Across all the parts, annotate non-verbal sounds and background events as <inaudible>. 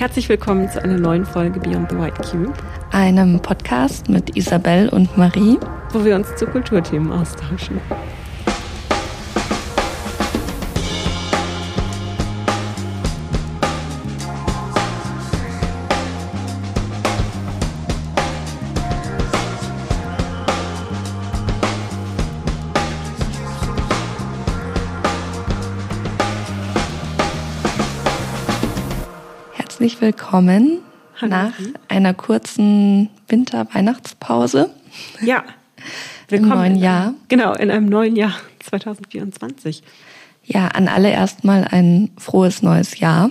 Herzlich willkommen zu einer neuen Folge Beyond the White Cube, einem Podcast mit Isabel und Marie, wo wir uns zu Kulturthemen austauschen. Willkommen Hallo. nach einer kurzen Winter-Weihnachtspause. Ja, willkommen im neuen Jahr. genau, in einem neuen Jahr <laughs> 2024. Ja, an alle erstmal ein frohes neues Jahr.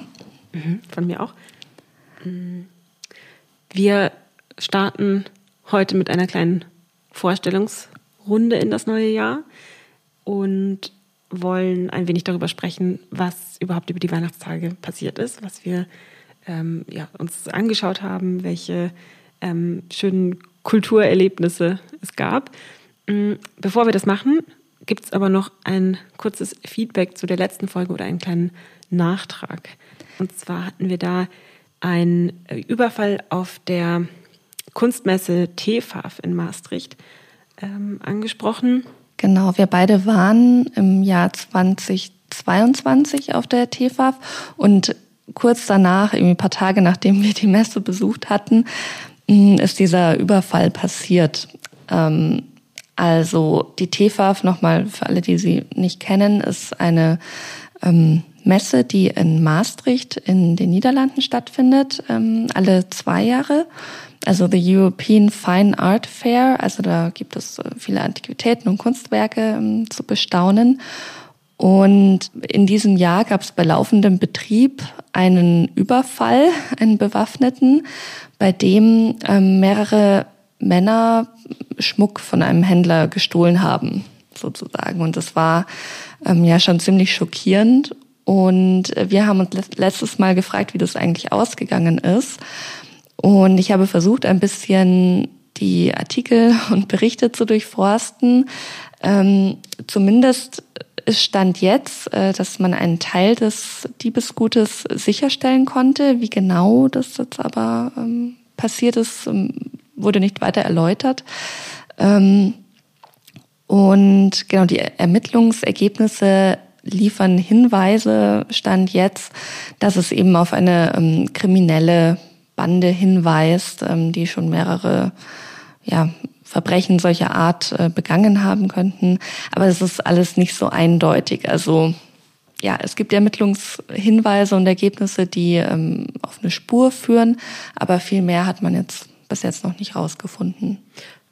Mhm, von mir auch. Mm. Wir starten heute mit einer kleinen Vorstellungsrunde in das neue Jahr und wollen ein wenig darüber sprechen, was überhaupt über die Weihnachtstage passiert ist, was wir ähm, ja, uns angeschaut haben, welche ähm, schönen Kulturerlebnisse es gab. Mm, bevor wir das machen, gibt es aber noch ein kurzes Feedback zu der letzten Folge oder einen kleinen Nachtrag. Und zwar hatten wir da einen Überfall auf der Kunstmesse TFAF in Maastricht ähm, angesprochen. Genau, wir beide waren im Jahr 2022 auf der TFAF und kurz danach, irgendwie ein paar Tage nachdem wir die Messe besucht hatten, mm, ist dieser Überfall passiert. Ähm, also die TFAF, nochmal für alle, die sie nicht kennen, ist eine ähm, Messe, die in Maastricht in den Niederlanden stattfindet, ähm, alle zwei Jahre. Also the European Fine Art Fair. Also da gibt es äh, viele Antiquitäten und Kunstwerke zu bestaunen. Und in diesem Jahr gab es bei laufendem Betrieb einen Überfall, einen bewaffneten, bei dem ähm, mehrere Männer Schmuck von einem Händler gestohlen haben, sozusagen. Und das war ähm, ja schon ziemlich schockierend. Und wir haben uns letztes Mal gefragt, wie das eigentlich ausgegangen ist. Und ich habe versucht, ein bisschen die Artikel <laughs> und Berichte zu durchforsten. Ähm, zumindest es stand jetzt, äh, dass man einen Teil des Diebesgutes sicherstellen konnte. Wie genau das jetzt aber ähm, passiert ist, ähm, wurde nicht weiter erläutert. Ähm, und genau die Ermittlungsergebnisse liefern Hinweise, stand jetzt, dass es eben auf eine kriminelle Bande hinweist, die schon mehrere ja, Verbrechen solcher Art äh, begangen haben könnten. Aber es ist alles nicht so eindeutig. Also ja, es gibt Ermittlungshinweise und Ergebnisse, die ähm, auf eine Spur führen, aber viel mehr hat man jetzt bis jetzt noch nicht rausgefunden.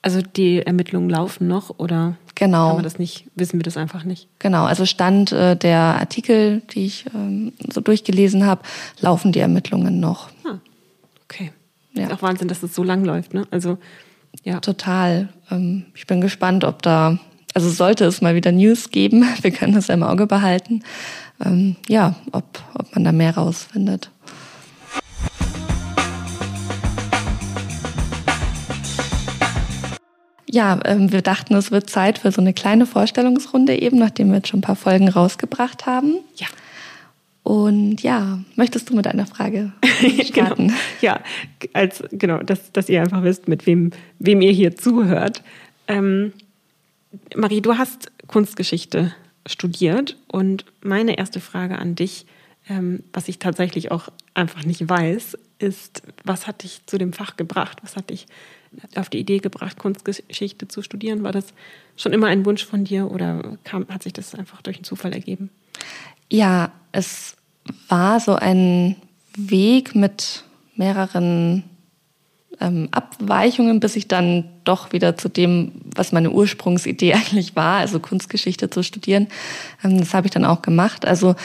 Also die Ermittlungen laufen noch oder genau. kann man das nicht, wissen wir das einfach nicht? Genau, also Stand äh, der Artikel, die ich ähm, so durchgelesen habe, laufen die Ermittlungen noch. Ah, okay. Ja. Ist auch Wahnsinn, dass das so lang läuft, ne? Also ja. Total. Ähm, ich bin gespannt, ob da, also sollte es mal wieder News geben, <laughs> wir können das im Auge behalten, ähm, ja, ob, ob man da mehr rausfindet. Ja, ähm, wir dachten, es wird Zeit für so eine kleine Vorstellungsrunde eben, nachdem wir jetzt schon ein paar Folgen rausgebracht haben. Ja. Und ja, möchtest du mit einer Frage <laughs> genau. starten? genau. Ja, als genau, dass, dass ihr einfach wisst, mit wem, wem ihr hier zuhört. Ähm, Marie, du hast Kunstgeschichte studiert und meine erste Frage an dich, ähm, was ich tatsächlich auch einfach nicht weiß, ist, was hat dich zu dem Fach gebracht? Was hat dich auf die Idee gebracht, Kunstgeschichte zu studieren? War das schon immer ein Wunsch von dir oder kam, hat sich das einfach durch einen Zufall ergeben? Ja, es war so ein Weg mit mehreren ähm, Abweichungen, bis ich dann doch wieder zu dem, was meine Ursprungsidee <laughs> eigentlich war, also Kunstgeschichte zu studieren. Ähm, das habe ich dann auch gemacht. Also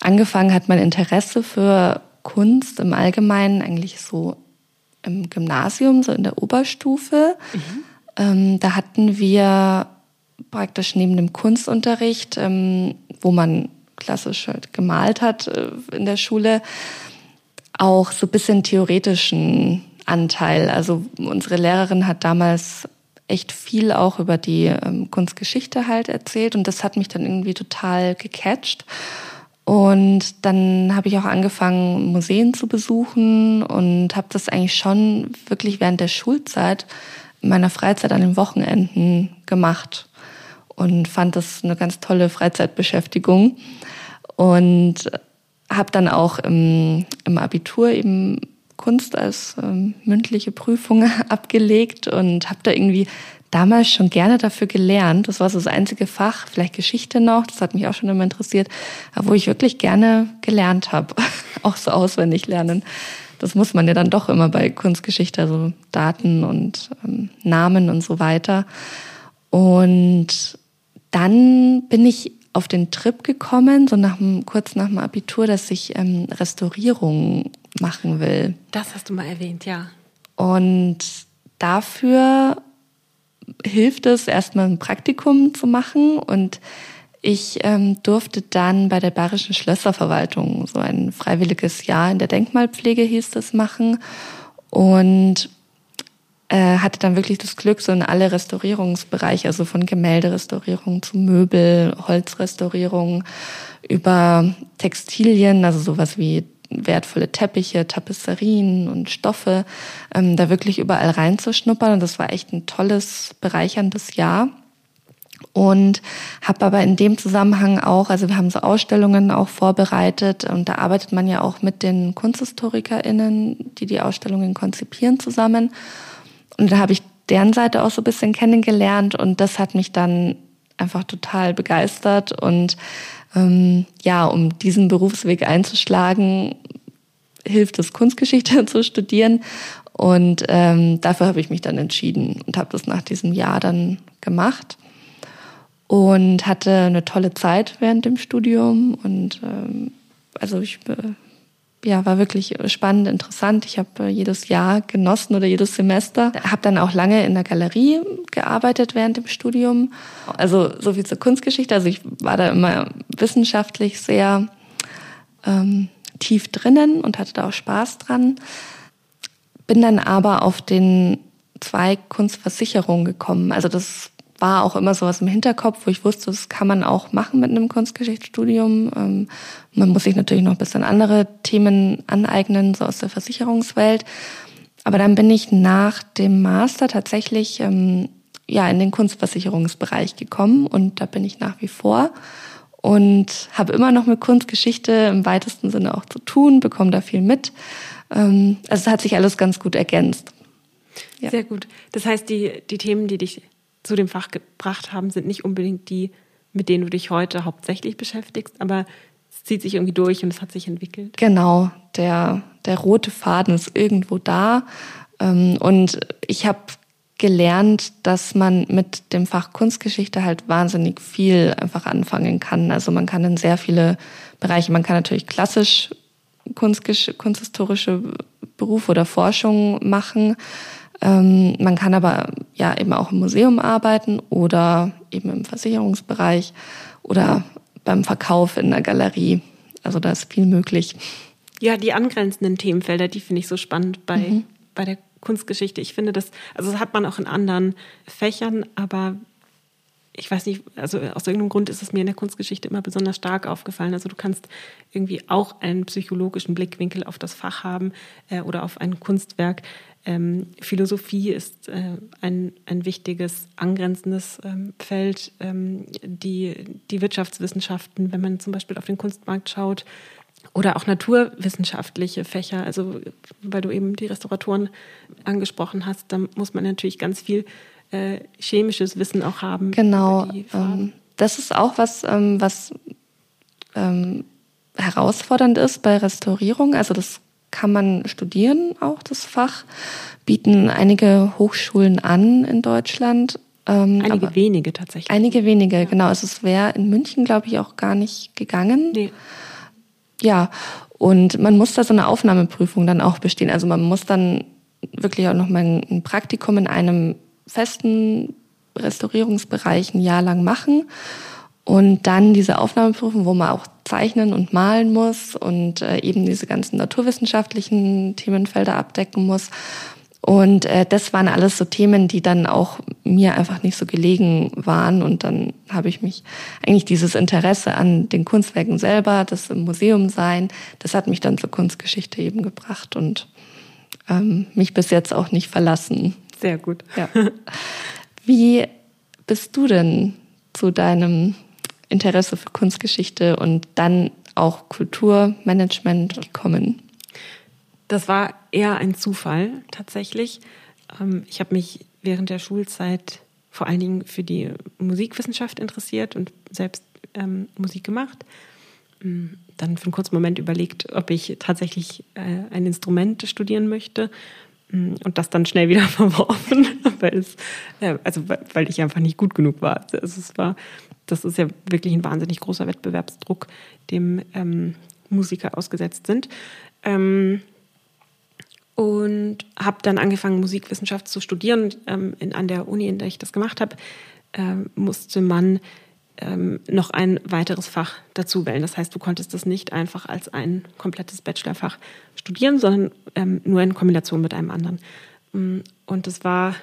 angefangen hat mein Interesse für Kunst im Allgemeinen eigentlich so im Gymnasium, so in der Oberstufe. Mhm. Ähm, da hatten wir praktisch neben dem Kunstunterricht, ähm, wo man klassisch halt gemalt hat äh, in der Schule, auch so ein bisschen theoretischen Anteil. Also unsere Lehrerin hat damals echt viel auch über die ähm, Kunstgeschichte halt erzählt und das hat mich dann irgendwie total gecatcht. Und dann habe ich auch angefangen, Museen zu besuchen und habe das eigentlich schon wirklich während der Schulzeit in meiner Freizeit an den Wochenenden gemacht und fand das eine ganz tolle Freizeitbeschäftigung und habe dann auch im, im Abitur eben Kunst als ähm, mündliche Prüfung <laughs> abgelegt und habe da irgendwie damals schon gerne dafür gelernt. Das war so das einzige Fach, vielleicht Geschichte noch, das hat mich auch schon immer interessiert, wo ich wirklich gerne gelernt habe, <laughs> auch so auswendig lernen. Das muss man ja dann doch immer bei Kunstgeschichte, also Daten und ähm, Namen und so weiter. Und dann bin ich auf den Trip gekommen, so nach dem, kurz nach dem Abitur, dass ich ähm, Restaurierung machen will. Das hast du mal erwähnt, ja. Und dafür hilft es, erstmal ein Praktikum zu machen. Und ich ähm, durfte dann bei der Bayerischen Schlösserverwaltung so ein freiwilliges Jahr in der Denkmalpflege hieß das machen. Und äh, hatte dann wirklich das Glück, so in alle Restaurierungsbereiche, also von Gemälderestaurierung zu Möbel, Holzrestaurierung, über Textilien, also sowas wie wertvolle Teppiche, Tapisserien und Stoffe, ähm, da wirklich überall reinzuschnuppern. Und das war echt ein tolles, bereicherndes Jahr. Und habe aber in dem Zusammenhang auch, also wir haben so Ausstellungen auch vorbereitet und da arbeitet man ja auch mit den KunsthistorikerInnen, die die Ausstellungen konzipieren zusammen. Und da habe ich deren Seite auch so ein bisschen kennengelernt und das hat mich dann einfach total begeistert und ähm, ja, um diesen Berufsweg einzuschlagen, hilft es, Kunstgeschichte <laughs> zu studieren. Und ähm, dafür habe ich mich dann entschieden und habe das nach diesem Jahr dann gemacht und hatte eine tolle Zeit während dem Studium. Und ähm, also ich äh, ja, war wirklich spannend, interessant. Ich habe äh, jedes Jahr genossen oder jedes Semester. Habe dann auch lange in der Galerie gearbeitet während dem Studium. Also so viel zur Kunstgeschichte. Also ich war da immer wissenschaftlich sehr ähm, tief drinnen und hatte da auch Spaß dran. Bin dann aber auf den zwei Kunstversicherungen gekommen. Also das war auch immer sowas im Hinterkopf, wo ich wusste, das kann man auch machen mit einem Kunstgeschichtsstudium. Ähm, man muss sich natürlich noch ein bisschen andere Themen aneignen, so aus der Versicherungswelt. Aber dann bin ich nach dem Master tatsächlich ähm, ja in den Kunstversicherungsbereich gekommen und da bin ich nach wie vor und habe immer noch mit Kunstgeschichte im weitesten Sinne auch zu tun, bekomme da viel mit. Ähm, also es hat sich alles ganz gut ergänzt. Ja. Sehr gut. Das heißt, die, die Themen, die dich zu dem Fach gebracht haben, sind nicht unbedingt die, mit denen du dich heute hauptsächlich beschäftigst, aber es zieht sich irgendwie durch und es hat sich entwickelt. Genau, der, der rote Faden ist irgendwo da. Ähm, und ich habe gelernt, dass man mit dem Fach Kunstgeschichte halt wahnsinnig viel einfach anfangen kann. Also man kann in sehr viele Bereiche, man kann natürlich klassisch kunsthistorische Berufe oder Forschung machen. Ähm, man kann aber ja eben auch im Museum arbeiten oder eben im Versicherungsbereich oder beim Verkauf in der Galerie. Also da ist viel möglich. Ja, die angrenzenden Themenfelder, die finde ich so spannend bei, mhm. bei der Kunstgeschichte. Ich finde das, also das hat man auch in anderen Fächern, aber ich weiß nicht, also aus irgendeinem Grund ist es mir in der Kunstgeschichte immer besonders stark aufgefallen. Also du kannst irgendwie auch einen psychologischen Blickwinkel auf das Fach haben äh, oder auf ein Kunstwerk. Ähm, Philosophie ist äh, ein, ein wichtiges angrenzendes ähm, Feld. Ähm, die, die Wirtschaftswissenschaften, wenn man zum Beispiel auf den Kunstmarkt schaut, oder auch naturwissenschaftliche Fächer, also weil du eben die Restauratoren angesprochen hast, da muss man natürlich ganz viel äh, chemisches Wissen auch haben. Genau. Ähm, das ist auch was, ähm, was ähm, herausfordernd ist bei Restaurierung. Also das kann man studieren, auch das Fach, bieten einige Hochschulen an in Deutschland. Ähm, einige wenige tatsächlich. Einige wenige, ja. genau. Also es wäre in München, glaube ich, auch gar nicht gegangen. Nee. Ja, und man muss da so eine Aufnahmeprüfung dann auch bestehen. Also man muss dann wirklich auch noch mal ein Praktikum in einem festen Restaurierungsbereich ein Jahr lang machen und dann diese Aufnahmeprüfung, wo man auch zeichnen und malen muss und äh, eben diese ganzen naturwissenschaftlichen Themenfelder abdecken muss. Und äh, das waren alles so Themen, die dann auch mir einfach nicht so gelegen waren. Und dann habe ich mich eigentlich dieses Interesse an den Kunstwerken selber, das im Museum sein, das hat mich dann zur Kunstgeschichte eben gebracht und ähm, mich bis jetzt auch nicht verlassen. Sehr gut. Ja. Wie bist du denn zu deinem Interesse für Kunstgeschichte und dann auch Kulturmanagement gekommen? Das war eher ein Zufall tatsächlich. Ähm, ich habe mich während der Schulzeit vor allen Dingen für die Musikwissenschaft interessiert und selbst ähm, Musik gemacht. Mm, dann für einen kurzen Moment überlegt, ob ich tatsächlich äh, ein Instrument studieren möchte und das dann schnell wieder <laughs> verworfen, weil es, äh, also weil ich einfach nicht gut genug war. Also es war, das ist ja wirklich ein wahnsinnig großer Wettbewerbsdruck, dem ähm, Musiker ausgesetzt sind. Ähm, und habe dann angefangen, Musikwissenschaft zu studieren. Ähm, in, an der Uni, in der ich das gemacht habe, ähm, musste man ähm, noch ein weiteres Fach dazu wählen. Das heißt, du konntest das nicht einfach als ein komplettes Bachelorfach studieren, sondern ähm, nur in Kombination mit einem anderen. Mm, und das war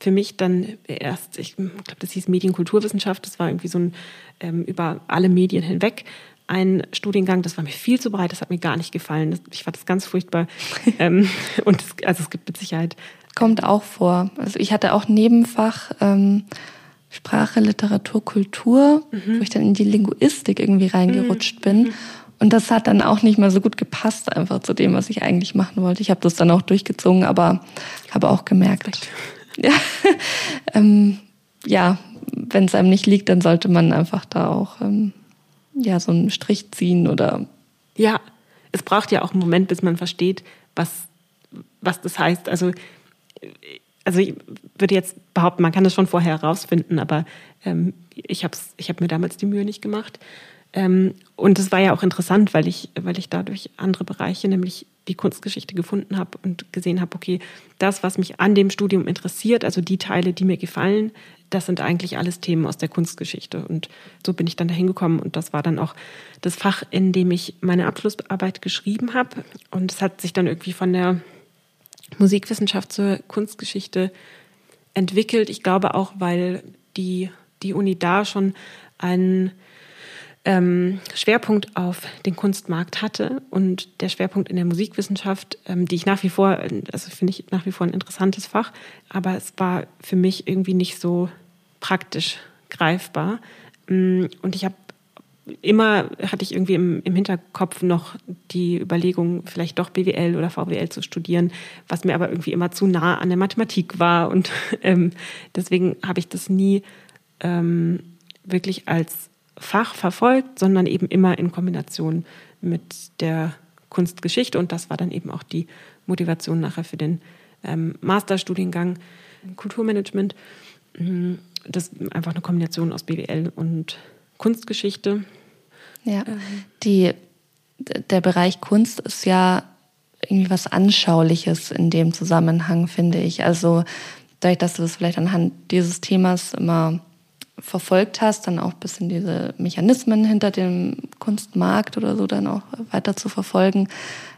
für mich dann erst, ich glaube, das hieß Medienkulturwissenschaft, das war irgendwie so ein ähm, über alle Medien hinweg ein Studiengang, das war mir viel zu breit, das hat mir gar nicht gefallen. Das, ich fand das ganz furchtbar. <laughs> ähm, und es, also es gibt mit Sicherheit. Kommt auch vor. Also ich hatte auch Nebenfach ähm, Sprache, Literatur, Kultur, mhm. wo ich dann in die Linguistik irgendwie reingerutscht mhm. bin. Und das hat dann auch nicht mehr so gut gepasst, einfach zu dem, was ich eigentlich machen wollte. Ich habe das dann auch durchgezogen, aber habe auch gemerkt. <laughs> Ja, ähm, ja wenn es einem nicht liegt, dann sollte man einfach da auch ähm, ja, so einen Strich ziehen oder. Ja, es braucht ja auch einen Moment, bis man versteht, was, was das heißt. Also, also ich würde jetzt behaupten, man kann das schon vorher herausfinden, aber ähm, ich habe ich hab mir damals die Mühe nicht gemacht. Ähm, und es war ja auch interessant, weil ich, weil ich dadurch andere Bereiche, nämlich die Kunstgeschichte gefunden habe und gesehen habe, okay, das, was mich an dem Studium interessiert, also die Teile, die mir gefallen, das sind eigentlich alles Themen aus der Kunstgeschichte. Und so bin ich dann dahin gekommen und das war dann auch das Fach, in dem ich meine Abschlussarbeit geschrieben habe. Und es hat sich dann irgendwie von der Musikwissenschaft zur Kunstgeschichte entwickelt. Ich glaube auch, weil die, die Uni da schon einen ähm, Schwerpunkt auf den Kunstmarkt hatte und der Schwerpunkt in der Musikwissenschaft, ähm, die ich nach wie vor, also finde ich nach wie vor ein interessantes Fach, aber es war für mich irgendwie nicht so praktisch greifbar. Mm, und ich habe immer hatte ich irgendwie im, im, Hinterkopf noch die Überlegung, vielleicht doch BWL oder VWL zu studieren, was mir aber irgendwie immer zu nah an der Mathematik war. Und <laughs> ähm, deswegen habe ich das nie ähm, wirklich als Fach verfolgt, sondern eben immer in Kombination mit der Kunstgeschichte. Und das war dann eben auch die Motivation nachher für den ähm, Masterstudiengang Kulturmanagement. Mhm. Das ist einfach eine Kombination aus BWL und Kunstgeschichte. Ja, ähm. die, der Bereich Kunst ist ja irgendwie was Anschauliches in dem Zusammenhang, finde ich. Also dadurch, dass du das vielleicht anhand dieses Themas immer verfolgt hast, dann auch ein bisschen diese Mechanismen hinter dem Kunstmarkt oder so dann auch weiter zu verfolgen.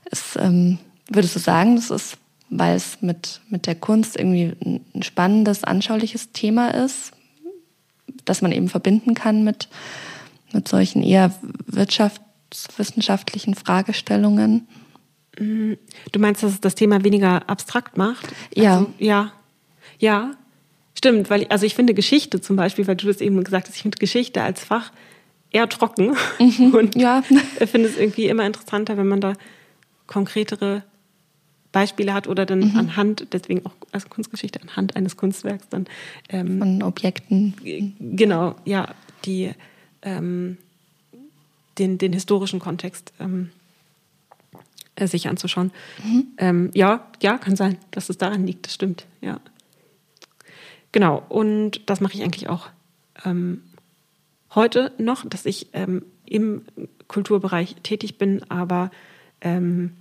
Ist, ähm, würdest du sagen, das ist, weil es mit, mit der Kunst irgendwie ein spannendes, anschauliches Thema ist, das man eben verbinden kann mit, mit solchen eher wirtschaftswissenschaftlichen Fragestellungen? Mm, du meinst, dass es das Thema weniger abstrakt macht? Ja. Also, ja. Ja, Stimmt, weil also ich finde Geschichte zum Beispiel, weil du das eben gesagt hast, ich finde Geschichte als Fach eher trocken mhm, <laughs> und ja. finde es irgendwie immer interessanter, wenn man da konkretere Beispiele hat oder dann mhm. anhand, deswegen auch als Kunstgeschichte anhand eines Kunstwerks dann ähm, von Objekten. Genau, ja, die ähm, den, den historischen Kontext ähm, äh, sich anzuschauen. Mhm. Ähm, ja, ja, kann sein, dass es daran liegt, das stimmt, ja. Genau, und das mache ich eigentlich auch ähm, heute noch, dass ich ähm, im Kulturbereich tätig bin, aber ähm,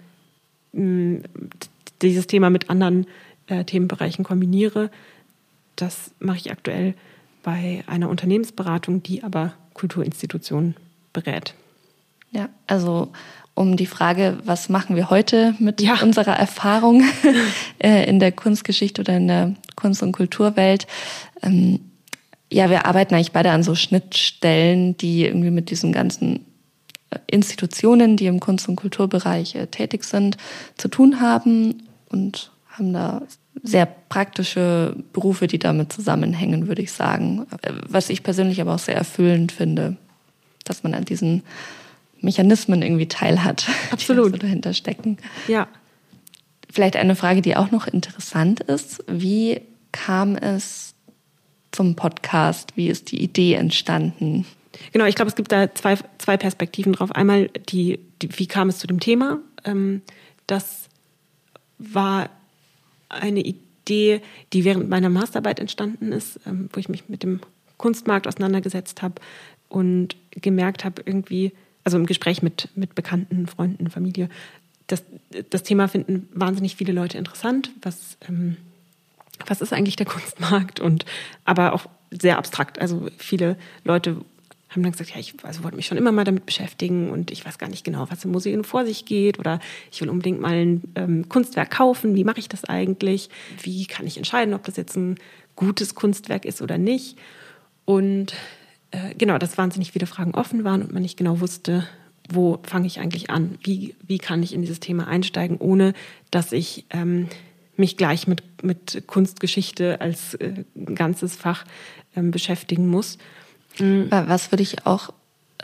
dieses Thema mit anderen äh, Themenbereichen kombiniere. Das mache ich aktuell bei einer Unternehmensberatung, die aber Kulturinstitutionen berät. Ja, also um die Frage, was machen wir heute mit ja. unserer Erfahrung <laughs> äh, in der Kunstgeschichte oder in der Kunst- und Kulturwelt. Ähm, ja, wir arbeiten eigentlich beide an so Schnittstellen, die irgendwie mit diesen ganzen Institutionen, die im Kunst- und Kulturbereich äh, tätig sind, zu tun haben und haben da sehr praktische Berufe, die damit zusammenhängen, würde ich sagen. Was ich persönlich aber auch sehr erfüllend finde, dass man an diesen Mechanismen irgendwie teilhat, <laughs> Absolut. die so dahinter stecken. Ja. Vielleicht eine Frage, die auch noch interessant ist. Wie kam es zum Podcast? Wie ist die Idee entstanden? Genau, ich glaube, es gibt da zwei, zwei Perspektiven drauf. Einmal die, die wie kam es zu dem Thema? Ähm, das war eine Idee, die während meiner Masterarbeit entstanden ist, ähm, wo ich mich mit dem Kunstmarkt auseinandergesetzt habe und gemerkt habe, irgendwie, also im Gespräch mit, mit Bekannten, Freunden, Familie, das, das Thema finden wahnsinnig viele Leute interessant. Was, ähm, was ist eigentlich der Kunstmarkt? Und aber auch sehr abstrakt. Also viele Leute haben dann gesagt, ja, ich also wollte mich schon immer mal damit beschäftigen und ich weiß gar nicht genau, was im Museum vor sich geht oder ich will unbedingt mal ein ähm, Kunstwerk kaufen. Wie mache ich das eigentlich? Wie kann ich entscheiden, ob das jetzt ein gutes Kunstwerk ist oder nicht? Und äh, genau, dass wahnsinnig viele Fragen offen waren und man nicht genau wusste, wo fange ich eigentlich an? Wie, wie kann ich in dieses Thema einsteigen, ohne dass ich ähm, mich gleich mit, mit Kunstgeschichte als äh, ganzes Fach ähm, beschäftigen muss. Mhm. Was würde ich auch,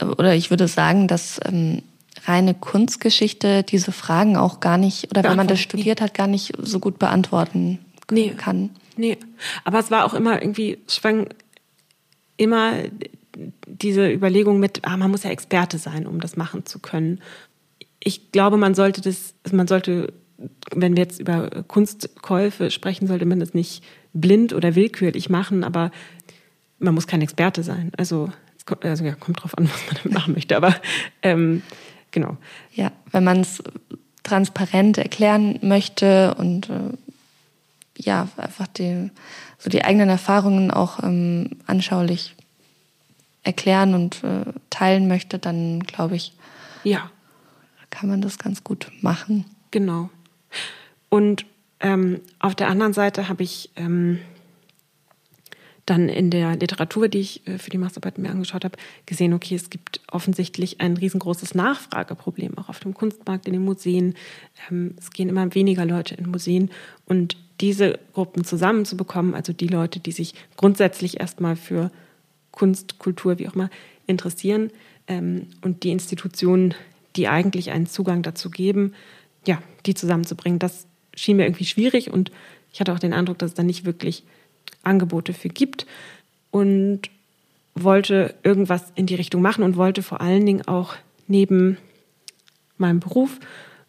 oder ich würde sagen, dass ähm, reine Kunstgeschichte diese Fragen auch gar nicht, oder wenn man das studiert hat, gar nicht so gut beantworten nee. kann. Nee, aber es war auch immer irgendwie, schwang immer diese Überlegung mit, ah, man muss ja Experte sein, um das machen zu können. Ich glaube, man sollte das, man sollte, wenn wir jetzt über Kunstkäufe sprechen, sollte man das nicht blind oder willkürlich machen, aber man muss kein Experte sein. Also, kommt, also ja, kommt drauf an, was man damit machen möchte. Aber ähm, genau. Ja, wenn man es transparent erklären möchte und äh, ja, einfach die, so die eigenen Erfahrungen auch ähm, anschaulich erklären und äh, teilen möchte, dann glaube ich, ja, kann man das ganz gut machen. Genau. Und ähm, auf der anderen Seite habe ich ähm, dann in der Literatur, die ich äh, für die Masterarbeit mir angeschaut habe, gesehen, okay, es gibt offensichtlich ein riesengroßes Nachfrageproblem auch auf dem Kunstmarkt, in den Museen. Ähm, es gehen immer weniger Leute in Museen und diese Gruppen zusammenzubekommen, also die Leute, die sich grundsätzlich erstmal für Kunst, Kultur, wie auch immer, interessieren ähm, und die Institutionen, die eigentlich einen Zugang dazu geben, ja, die zusammenzubringen, das schien mir irgendwie schwierig und ich hatte auch den Eindruck, dass es da nicht wirklich Angebote für gibt und wollte irgendwas in die Richtung machen und wollte vor allen Dingen auch neben meinem Beruf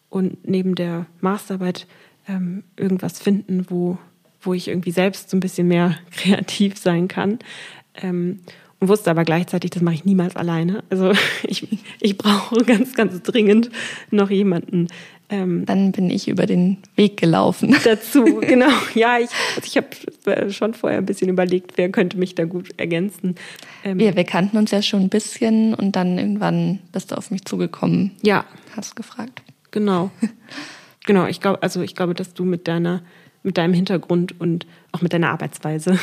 und neben der Masterarbeit ähm, irgendwas finden, wo, wo ich irgendwie selbst so ein bisschen mehr <laughs> kreativ sein kann. Ähm, und wusste aber gleichzeitig, das mache ich niemals alleine. Also <laughs> ich, ich brauche ganz, ganz dringend noch jemanden, ähm, Dann bin ich über den Weg gelaufen. <laughs> Dazu, <laughs> genau. Ja, ich, also ich habe schon vorher ein bisschen überlegt, wer könnte mich da gut ergänzen. Ähm, wir, wir kannten uns ja schon ein bisschen und dann irgendwann bist du auf mich zugekommen. Ja. Hast gefragt. Genau. <laughs> genau, ich glaube, also ich glaube, dass du mit deiner, mit deinem Hintergrund und auch mit deiner Arbeitsweise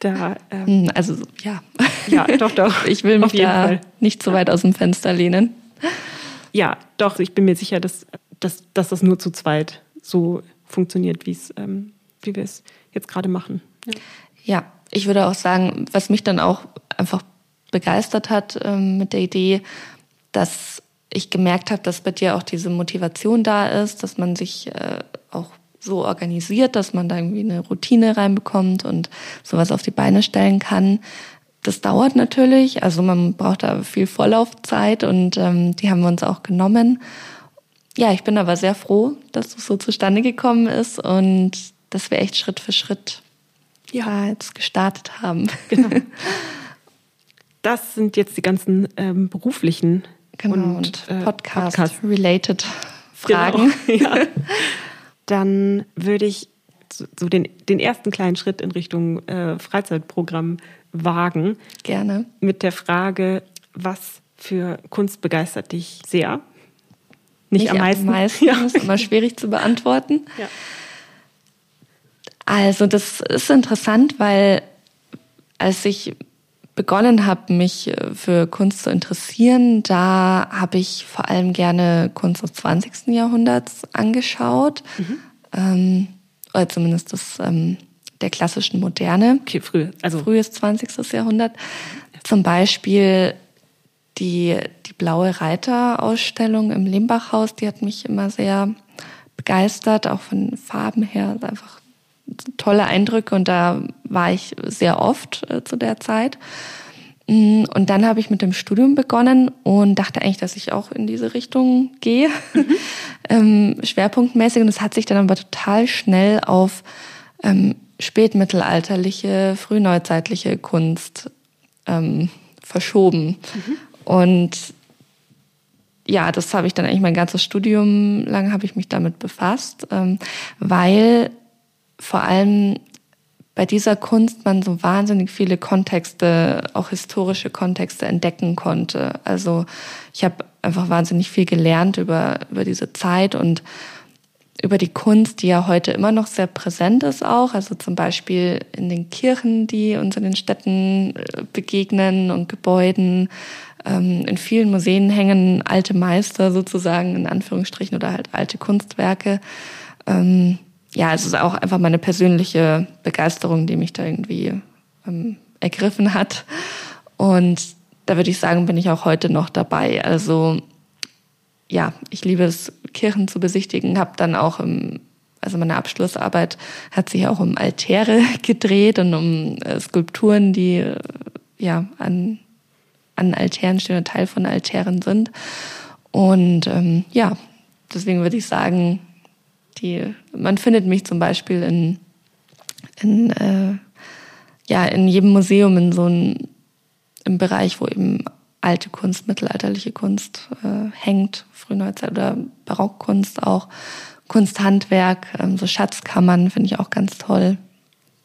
da. Ähm, hm, also ja. Ja, doch, doch. Ich will mich da nicht zu weit aus dem Fenster lehnen. Ja, doch, ich bin mir sicher, dass, dass, dass das nur zu zweit so funktioniert, ähm, wie wir es jetzt gerade machen. Ja. ja. ich würde auch sagen, was mich dann auch einfach begeistert hat ähm, mit der Idee, dass ich gemerkt habe, dass bei dir auch diese Motivation da ist, dass man sich äh, auch so organisiert, dass man da irgendwie eine Routine reinbekommt und sowas auf die Beine stellen kann. Das dauert natürlich, also man braucht da viel Vorlaufzeit und ähm, die haben wir uns auch genommen. Ja, ich bin aber sehr froh, dass es so zustande gekommen ist und dass wir echt Schritt für Schritt ja. jetzt gestartet haben. Genau. <laughs> Das sind jetzt die ganzen ähm, beruflichen genau, und, und äh, Podcast-related Fragen. Genau, <laughs> ja. <laughs> Dann würde ich so den, den ersten kleinen Schritt in Richtung äh, Freizeitprogramm wagen. Gerne. Mit der Frage, was für Kunst begeistert dich sehr? Nicht, nicht am meisten. Am meisten <laughs> ja. ist immer schwierig zu beantworten. Ja. Also das ist interessant, weil als ich begonnen habe, mich äh, für Kunst zu interessieren, da habe ich vor allem gerne Kunst des 20. Jahrhunderts angeschaut. Mhm. Ähm, oder zumindest das ähm, der klassischen Moderne. Okay, früh, also frühes 20. Jahrhundert. Zum Beispiel die, die Blaue Reiter-Ausstellung im Lembachhaus, die hat mich immer sehr begeistert, auch von Farben her, einfach tolle Eindrücke und da war ich sehr oft äh, zu der Zeit. Mm, und dann habe ich mit dem Studium begonnen und dachte eigentlich, dass ich auch in diese Richtung gehe, mhm. <laughs> ähm, schwerpunktmäßig. Und es hat sich dann aber total schnell auf ähm, spätmittelalterliche, frühneuzeitliche Kunst ähm, verschoben. Mhm. Und ja, das habe ich dann eigentlich mein ganzes Studium lang habe ich mich damit befasst, ähm, weil vor allem bei dieser Kunst man so wahnsinnig viele Kontexte, auch historische Kontexte entdecken konnte. Also ich habe einfach wahnsinnig viel gelernt über, über diese Zeit und über die Kunst, die ja heute immer noch sehr präsent ist auch. Also zum Beispiel in den Kirchen, die uns in den Städten äh, begegnen und Gebäuden. Ähm, in vielen Museen hängen alte Meister sozusagen in Anführungsstrichen oder halt alte Kunstwerke. Ähm, ja, es ist auch einfach meine persönliche Begeisterung, die mich da irgendwie ähm, ergriffen hat. Und da würde ich sagen, bin ich auch heute noch dabei. Also ja, ich liebe es, Kirchen zu besichtigen, habe dann auch im, also meine Abschlussarbeit hat sich auch um Altäre <laughs> gedreht und um äh, Skulpturen, die äh, ja an, an Altären stehen, Teil von Altären sind. Und ähm, ja, deswegen würde ich sagen, die, man findet mich zum Beispiel in, in, äh, ja, in jedem Museum in so einem Bereich, wo eben alte Kunst, mittelalterliche Kunst äh, hängt, Frühneuzeit oder Barockkunst auch, Kunsthandwerk, ähm, so Schatzkammern finde ich auch ganz toll.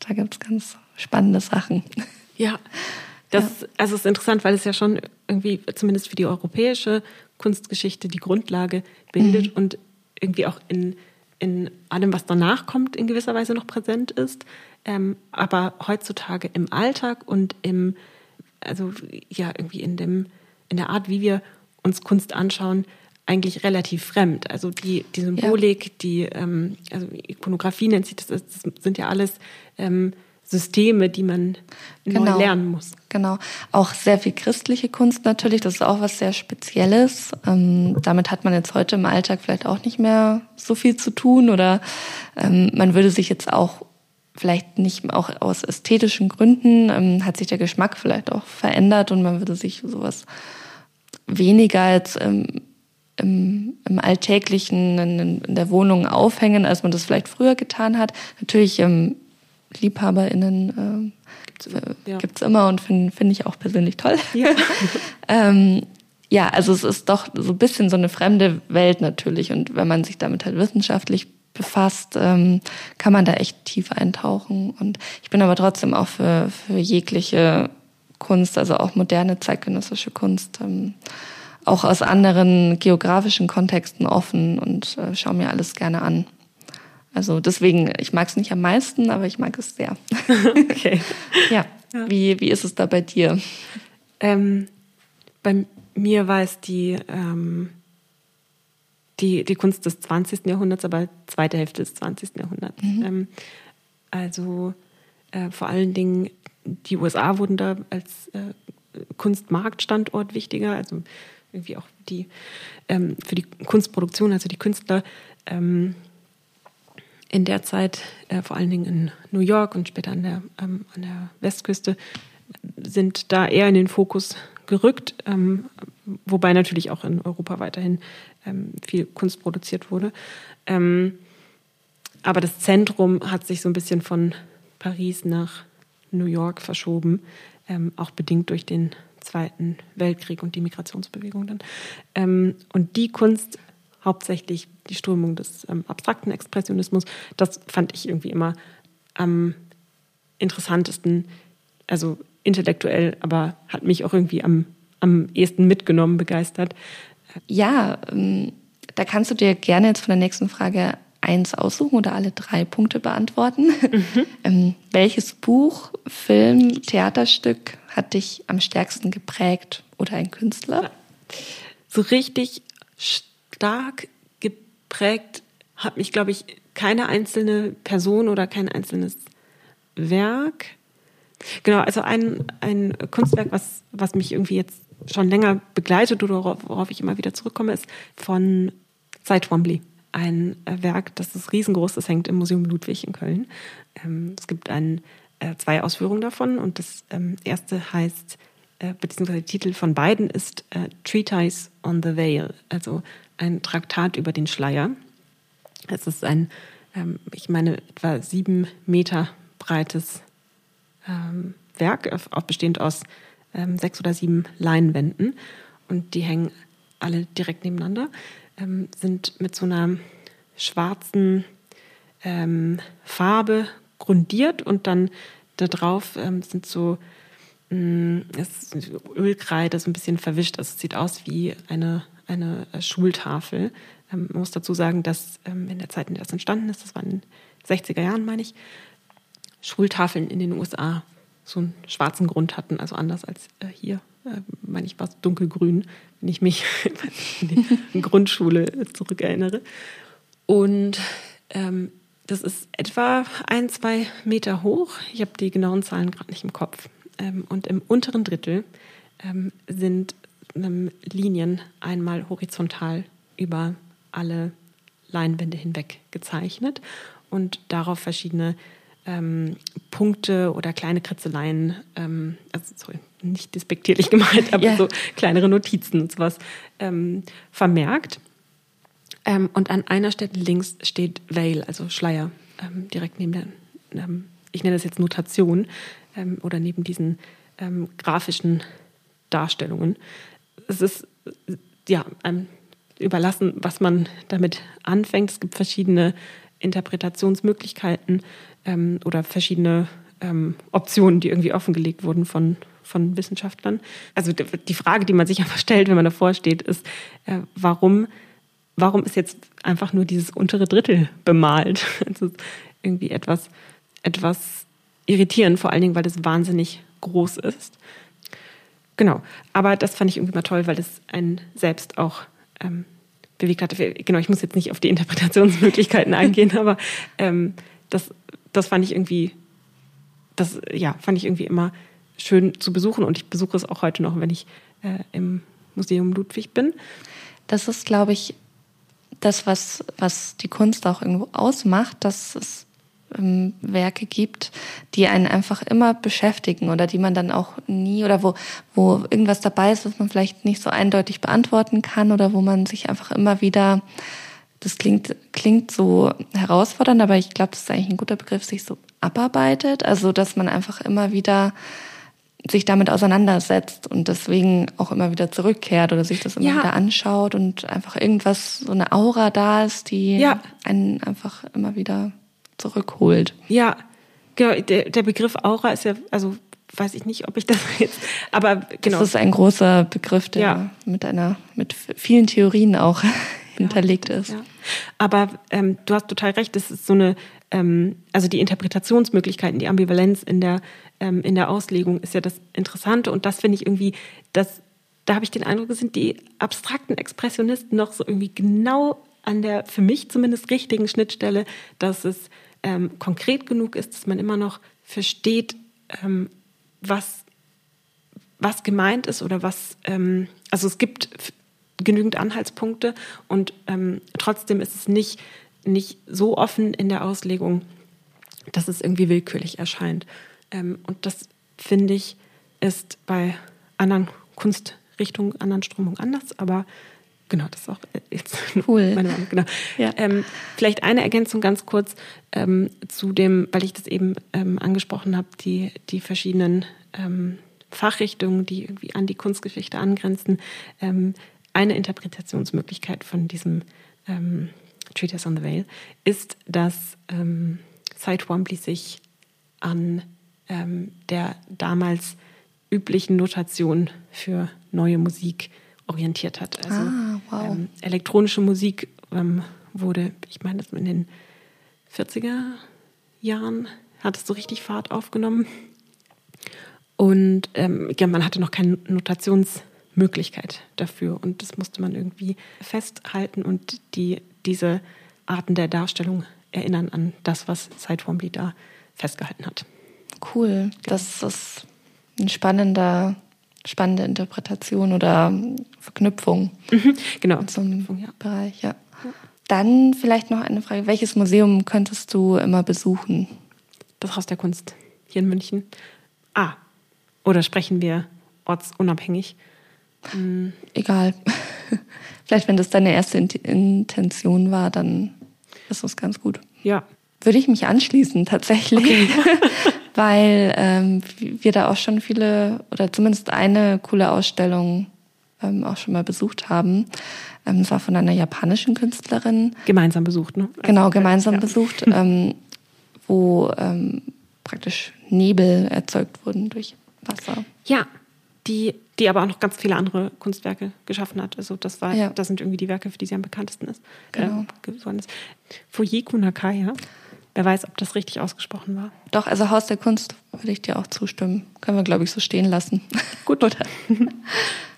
Da gibt es ganz spannende Sachen. Ja, das ja. also ist interessant, weil es ja schon irgendwie zumindest für die europäische Kunstgeschichte die Grundlage bildet mhm. und irgendwie auch in in allem, was danach kommt, in gewisser Weise noch präsent ist. Ähm, aber heutzutage im Alltag und im, also ja, irgendwie in dem, in der Art, wie wir uns Kunst anschauen, eigentlich relativ fremd. Also die, die Symbolik, ja. die ähm, also Ikonografie nennt sich das, das sind ja alles ähm, Systeme, die man genau. lernen muss. Genau. Auch sehr viel christliche Kunst natürlich. Das ist auch was sehr Spezielles. Ähm, damit hat man jetzt heute im Alltag vielleicht auch nicht mehr so viel zu tun oder ähm, man würde sich jetzt auch vielleicht nicht auch aus ästhetischen Gründen ähm, hat sich der Geschmack vielleicht auch verändert und man würde sich sowas weniger als ähm, im, im Alltäglichen in, in, der Wohnung aufhängen, als man das vielleicht früher getan hat. Natürlich ähm, LiebhaberInnen äh, ja. gibt's immer und finde find ich auch persönlich toll. Ja. <laughs> ähm, ja, also es ist doch so ein bisschen so eine fremde Welt natürlich und wenn man sich damit halt wissenschaftlich befasst, ähm, kann man da echt tief eintauchen. Und ich bin aber trotzdem auch für, für jegliche Kunst, also auch moderne zeitgenössische Kunst, ähm, auch aus anderen geografischen Kontexten offen und äh, schaue mir alles gerne an. Also deswegen, ich mag es nicht am meisten, aber ich mag es sehr. <laughs> Okay. <laughs> ja. ja. Wie, wie ist es da bei dir? Ähm, bei mir war es die, ähm, die, die Kunst des 20. Jahrhunderts, aber zweite Hälfte des 20. Jahrhunderts. Mhm. Ähm, also äh, vor allen Dingen die USA wurden da als äh, Kunstmarktstandort wichtiger, also irgendwie auch die ähm, für die Kunstproduktion, also die Künstler ähm, in der Zeit, äh, vor allen Dingen in New York und später an der, ähm, an der Westküste, sind da eher in den Fokus gerückt, ähm, wobei natürlich auch in Europa weiterhin ähm, viel Kunst produziert wurde. Ähm, aber das Zentrum hat sich so ein bisschen von Paris nach New York verschoben, ähm, auch bedingt durch den Zweiten Weltkrieg und die Migrationsbewegung dann. Ähm, und die Kunst hauptsächlich die Strömung des ähm, abstrakten Expressionismus. Das fand ich irgendwie immer am interessantesten, also intellektuell, aber hat mich auch irgendwie am, am ehesten mitgenommen, begeistert. Ja, ähm, da kannst du dir gerne jetzt von der nächsten Frage eins aussuchen oder alle drei Punkte beantworten. Mhm. <laughs> ähm, welches Buch, Film, Theaterstück hat dich am stärksten geprägt oder ein Künstler? So richtig stark geprägt hat mich, glaube ich, keine einzelne Person oder kein einzelnes Werk. Genau, also ein, ein Kunstwerk, was, was mich irgendwie jetzt schon länger begleitet oder worauf ich immer wieder zurückkomme, ist von Cy Twombly. Ein Werk, das ist riesengroß, das hängt im Museum Ludwig in Köln. Ähm, es gibt ein, äh, zwei Ausführungen davon und das ähm, erste heißt, äh, beziehungsweise der Titel von beiden ist äh, Treatise on the Veil, also ein Traktat über den Schleier. Es ist ein, ähm, ich meine, etwa sieben Meter breites Werk, bestehend aus ähm, sechs oder sieben Leinwänden. Und die hängen alle direkt nebeneinander, ähm, sind mit so einer schwarzen ähm, Farbe grundiert und dann da drauf ähm, sind so mh, es ist Ölkreide, so ein bisschen verwischt. Also es sieht aus wie eine, eine Schultafel. Ähm, man muss dazu sagen, dass ähm, in der Zeit, in der das entstanden ist, das war in den 60er Jahren, meine ich, Schultafeln in den USA so einen schwarzen Grund hatten, also anders als äh, hier. Äh, meine ich, war dunkelgrün, wenn ich mich <laughs> <laughs> in die Grundschule zurückerinnere. Und ähm, das ist etwa ein, zwei Meter hoch. Ich habe die genauen Zahlen gerade nicht im Kopf. Ähm, und im unteren Drittel ähm, sind ähm, Linien einmal horizontal über alle Leinwände hinweg gezeichnet und darauf verschiedene ähm, Punkte oder kleine Kritzeleien, ähm, also sorry, nicht despektierlich gemeint, aber yeah. so kleinere Notizen und sowas ähm, vermerkt. Ähm, und an einer Stelle links steht Veil, also Schleier, ähm, direkt neben der, ähm, ich nenne das jetzt Notation oder neben diesen grafischen Darstellungen. Es ist ja überlassen, was man damit anfängt. Es gibt verschiedene Interpretationsmöglichkeiten ähm, oder verschiedene ähm, Optionen, die irgendwie offengelegt wurden von, von Wissenschaftlern. Also die Frage, die man sich <laughs> einfach stellt, wenn man davor steht, ist, äh, warum, warum ist jetzt einfach nur dieses untere Drittel bemalt? <laughs> Das ist irgendwie etwas, etwas irritierend, vor allen Dingen, weil es wahnsinnig groß ist. Genau, aber das fand ich irgendwie mal toll, weil es einen selbst auch ähm, bewegt hat. Genau, ich muss jetzt nicht auf die Interpretationsmöglichkeiten eingehen, <laughs> aber ähm, das, das fand ich irgendwie, das ja, fand ich irgendwie immer schön zu besuchen und ich besuche es auch heute noch, wenn ich äh, im Museum Ludwig bin. Das ist, glaube ich, das, was, was die Kunst auch irgendwo ausmacht, dass es ähm, Werke gibt, die einen einfach immer beschäftigen oder die man dann auch nie oder wo, wo irgendwas dabei ist, was man vielleicht nicht so eindeutig beantworten kann oder wo man sich einfach immer wieder das klingt, klingt so herausfordernd, aber ich glaube, das ist eigentlich ein guter Begriff, sich so abarbeitet. Also, dass man einfach immer wieder sich damit auseinandersetzt und deswegen auch immer wieder zurückkehrt oder sich das immer ja. wieder anschaut und einfach irgendwas, so eine Aura da ist, die ja. einen einfach immer wieder zurückholt. Ja, genau. Der, der Begriff Aura ist ja, also weiß ich nicht, ob ich das <laughs> jetzt, aber genau. Das ist ein großer Begriff, der ja. mit einer, mit vielen Theorien auch hinterlegt ist. Ja. Aber ähm, du hast total recht, das ist so eine, ähm, also die Interpretationsmöglichkeiten, die Ambivalenz in der, ähm, in der Auslegung ist ja das Interessante und das finde ich irgendwie, das, da habe ich den Eindruck, sind die abstrakten Expressionisten noch so irgendwie genau an der für mich zumindest richtigen Schnittstelle, dass es ähm, konkret genug ist, dass man immer noch versteht, ähm, was, was gemeint ist oder was, ähm, also es gibt genügend Anhaltspunkte und ähm, trotzdem ist es nicht, nicht so offen in der Auslegung, dass es irgendwie willkürlich erscheint. Ähm, und das finde ich ist bei anderen Kunstrichtungen, anderen Strömungen anders, aber genau, das ist auch jetzt <laughs> cool. meine Meinung. Genau. Ja. Ähm, vielleicht eine Ergänzung ganz kurz ähm, zu dem, weil ich das eben ähm, angesprochen habe, die, die verschiedenen ähm, Fachrichtungen, die irgendwie an die Kunstgeschichte angrenzen. Eine Interpretationsmöglichkeit von diesem ähm, Treatise on the Veil ist, dass ähm, Twombly sich an ähm, der damals üblichen Notation für neue Musik orientiert hat. Also Ah, wow. ähm, elektronische Musik ähm, wurde, ich meine, das in den 40er Jahren hat es so richtig Fahrt aufgenommen. Und ähm, ja, man hatte noch keine Notationsmöglichkeit dafür. Und das musste man irgendwie festhalten und die, diese Arten der Darstellung erinnern an das, was Cy Twombly da festgehalten hat. Cool. Das ist ein spannender, spannende Interpretation oder Verknüpfung Genau. in so einem Ja. Bereich, ja. Dann vielleicht noch eine Frage. Welches Museum könntest du immer besuchen? Das Haus der Kunst hier in München. Ah, oder sprechen wir ortsunabhängig? Egal. <laughs> vielleicht, wenn das deine erste Int- Intention war, dann ist das ganz gut. Ja, Würde ich mich anschließen, tatsächlich. <laughs> Weil ähm, wir da auch schon viele, oder zumindest eine coole Ausstellung ähm, auch schon mal besucht haben. Ähm, es war von einer japanischen Künstlerin, gemeinsam besucht, ne? genau, gemeinsam ja. besucht, <laughs> ähm, wo ähm, praktisch Nebel erzeugt wurden durch Wasser. Ja, die, die aber auch noch ganz viele andere Kunstwerke geschaffen hat. Also das war, Ja. das sind irgendwie die Werke, für die sie am bekanntesten ist. Genau. Äh, geworden ist. Nakaya. Wer weiß, ob das richtig ausgesprochen war. Doch, also Haus der Kunst würde ich dir auch zustimmen. Können wir, glaube ich, so stehen lassen. <laughs> Gut. Oder?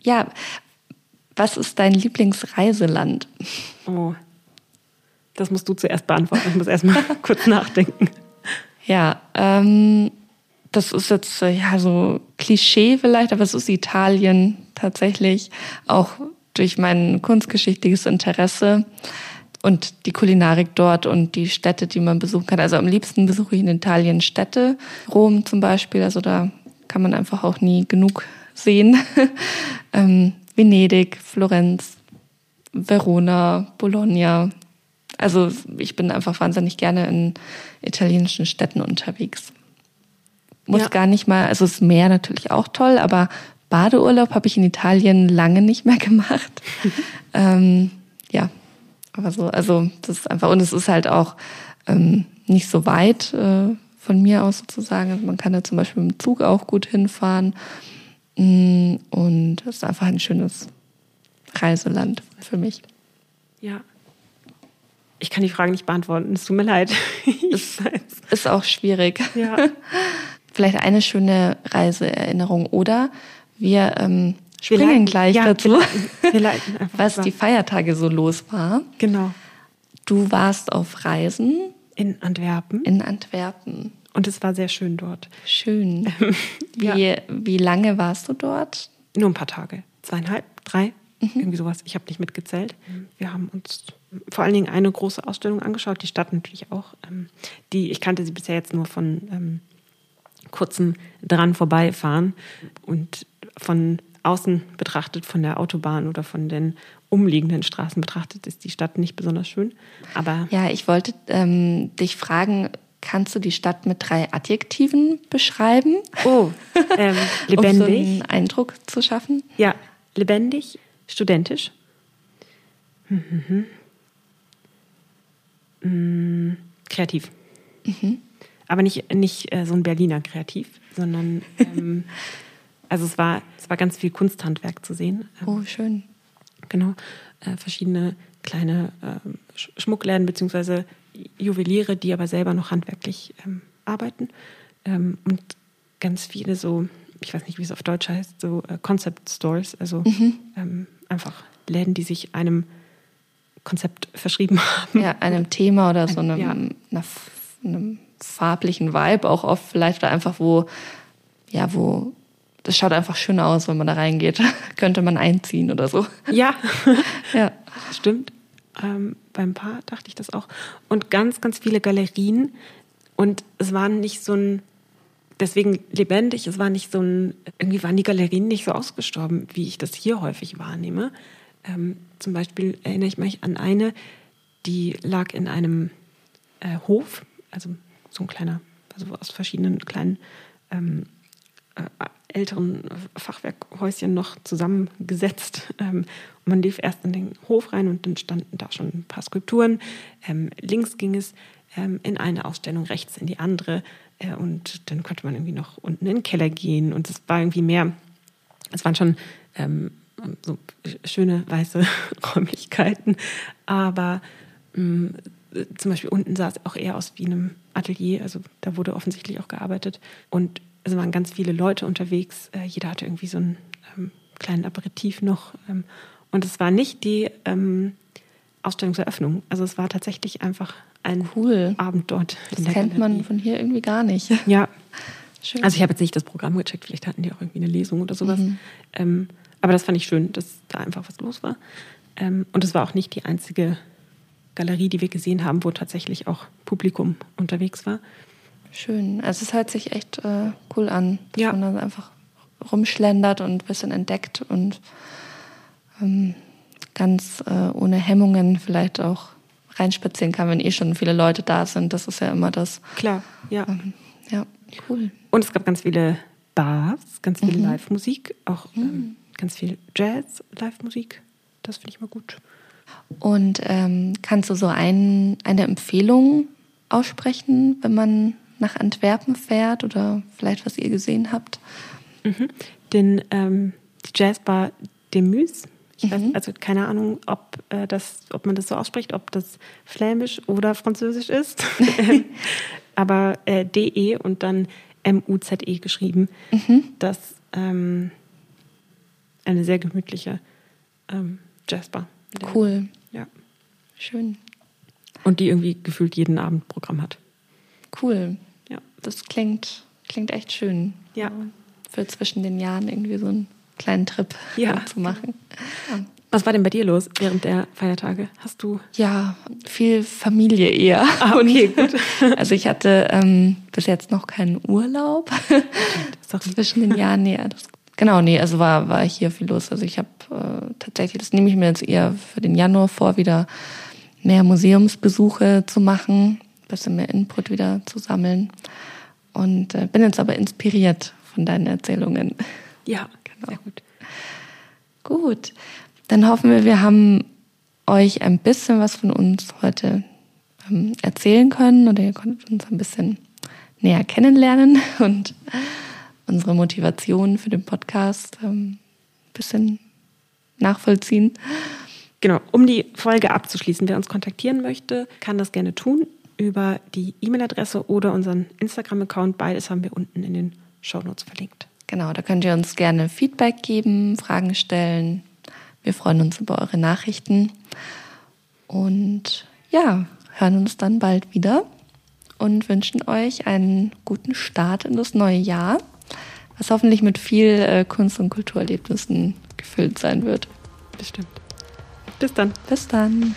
ja, was ist dein Lieblingsreiseland? Oh. Das musst du zuerst beantworten. Ich muss erstmal <laughs> kurz nachdenken. Ja, ähm, das ist jetzt ja so Klischee vielleicht, aber es ist Italien tatsächlich, auch durch mein kunstgeschichtliches Interesse und die Kulinarik dort und die Städte, die man besuchen kann. Also am liebsten besuche ich in Italien Städte, Rom zum Beispiel, also da kann man einfach auch nie genug sehen. <laughs> ähm, Venedig, Florenz, Verona, Bologna. Also ich bin einfach wahnsinnig gerne in italienischen Städten unterwegs. Muss Ja. gar nicht mal, also das Meer natürlich auch toll, aber Badeurlaub habe ich in Italien lange nicht mehr <laughs> gemacht. ähm, ja, aber so, also das ist einfach, und es ist halt auch ähm, nicht so weit äh, von mir aus sozusagen. Also man kann da zum Beispiel mit dem Zug auch gut hinfahren. Mm, Und es ist einfach ein schönes Reiseland für mich. Ja. Ich kann die Frage nicht beantworten. Es tut mir leid. <laughs> Ich weiß. Ist auch schwierig. Ja. <laughs> Vielleicht eine schöne Reiseerinnerung oder wir ähm, springen leiten- gleich ja, dazu, Wir leiten, wir <laughs> was die Feiertage so los war. Genau. Du warst auf Reisen In Antwerpen. in Antwerpen. Und es war sehr schön dort. Schön. <laughs> Wie, Ja. wie lange warst du dort? Nur ein paar Tage. Zweieinhalb, drei, Mhm. irgendwie sowas. Ich habe nicht mitgezählt. Wir haben uns vor allen Dingen eine große Ausstellung angeschaut, die Stadt natürlich auch. ähm, Die, ich kannte sie bisher jetzt nur von ähm, kurzem dran vorbeifahren und von außen betrachtet, von der Autobahn oder von den umliegenden Straßen betrachtet, ist die Stadt nicht besonders schön. Aber Ja, ich wollte ähm, dich fragen, kannst du die Stadt mit drei Adjektiven beschreiben? oh, <laughs> ähm, Um so lebendig. einen Eindruck zu schaffen? Ja, lebendig, studentisch. Mhm. Mm, kreativ. Aber nicht, nicht äh, so ein Berliner Kreativ, sondern ähm, <laughs> also es war, es war ganz viel Kunsthandwerk zu sehen. Ähm, Oh, schön. Genau. Äh, verschiedene kleine ähm, Sch- Schmuckläden beziehungsweise Juweliere, die aber selber noch handwerklich ähm, arbeiten. Ähm, und ganz viele so, ich weiß nicht, wie es auf Deutsch heißt, so äh, Concept Stores, also ähm, einfach Läden, die sich einem Konzept verschrieben <laughs> haben. Ja, einem Thema oder so einem, Ja. einer, einem farblichen Vibe auch oft vielleicht oder einfach wo, ja, wo, das schaut einfach schön aus, wenn man da reingeht. <laughs> Könnte man einziehen oder so. Ja, <laughs> Ja. stimmt. Ähm, beim Paar dachte ich das auch. Und ganz, ganz viele Galerien. Und es war nicht so ein, deswegen lebendig, es war nicht so ein, irgendwie waren die Galerien nicht so ausgestorben, wie ich das hier häufig wahrnehme. Ähm, zum Beispiel erinnere ich mich an eine, die lag in einem äh, Hof, also so ein kleiner, also aus verschiedenen kleinen ähm, äh, älteren Fachwerkhäuschen noch zusammengesetzt. <laughs> Ähm, und man lief erst in den Hof rein und dann standen da schon ein paar Skulpturen. Ähm, links ging es ähm, in eine Ausstellung, rechts in die andere. Äh, und dann konnte man irgendwie noch unten in den Keller gehen. Und es war irgendwie mehr, es waren schon so schöne weiße <laughs> Räumlichkeiten. Aber mh, zum Beispiel unten sah es auch eher aus wie einem Atelier. Also da wurde offensichtlich auch gearbeitet. Und es waren ganz viele Leute unterwegs. Äh, jeder hatte irgendwie so einen ähm, kleinen Aperitif noch. Ähm, und es war nicht die ähm, Ausstellungseröffnung. Also es war tatsächlich einfach ein cool. Abend dort. Das kennt man von hier irgendwie gar nicht. <laughs> Ja. Schön. Also ich habe jetzt nicht das Programm gecheckt, vielleicht hatten die auch irgendwie eine Lesung oder sowas. Mhm. Ähm, aber das fand ich schön, dass da einfach was los war. Ähm, und es war auch nicht die einzige Galerie, die wir gesehen haben, wo tatsächlich auch Publikum unterwegs war. Schön. Also es hört sich echt äh, cool an, dass ja. man dann einfach rumschlendert und ein bisschen entdeckt und ähm, ganz äh, ohne Hemmungen vielleicht auch reinspazieren kann, wenn eh schon viele Leute da sind. Das ist ja immer das. Klar, ja. Ähm, ja, cool. Und es gab ganz viele Bars, ganz viel mhm. Live-Musik, auch mhm. ähm, ganz viel Jazz-Live-Musik. Das finde ich mal gut. Und ähm, kannst du so ein, eine Empfehlung aussprechen, wenn man nach Antwerpen fährt oder vielleicht was ihr gesehen habt? Mhm. Den, ähm, die Jazzbar Demüs. Ich mhm. weiß, also keine Ahnung, ob, äh, das, ob man das so ausspricht, ob das flämisch oder französisch ist. <laughs> <laughs> Aber äh, DE und dann M-U-Z-E geschrieben. Mhm. Das ähm, eine sehr gemütliche ähm, Jazzbar. Cool. Ja. Schön. Und die irgendwie gefühlt jeden Abend Programm hat. Cool. Ja. Das klingt, klingt echt schön. Ja. Für zwischen den Jahren irgendwie so einen kleinen Trip ja. <laughs> zu machen. Ja. Was war denn bei dir los während der Feiertage? Hast du? Ja, viel Familie eher. Ah, okay, <laughs> gut. Also ich hatte ähm, bis jetzt noch keinen Urlaub. <laughs> Zwischen den Jahren, nee, das Genau, nee, also war, war hier viel los. Also ich habe äh, tatsächlich, das nehme ich mir jetzt eher für den Januar vor, wieder mehr Museumsbesuche zu machen, ein bisschen mehr Input wieder zu sammeln. Und äh, bin jetzt aber inspiriert von deinen Erzählungen. Ja, <laughs> genau. sehr gut. Gut, dann hoffen wir, wir haben euch ein bisschen was von uns heute ähm, erzählen können oder ihr konntet uns ein bisschen näher kennenlernen <laughs> und unsere Motivation für den Podcast ähm, ein bisschen nachvollziehen. Genau, um die Folge abzuschließen, wer uns kontaktieren möchte, kann das gerne tun über die E-Mail-Adresse oder unseren Instagram-Account. Beides haben wir unten in den Show Notes verlinkt. Genau, da könnt ihr uns gerne Feedback geben, Fragen stellen. Wir freuen uns über eure Nachrichten. Und ja, hören uns dann bald wieder und wünschen euch einen guten Start in das neue Jahr was hoffentlich mit viel äh, Kunst- und Kulturerlebnissen gefüllt sein wird. Bestimmt. Bis dann. Bis dann.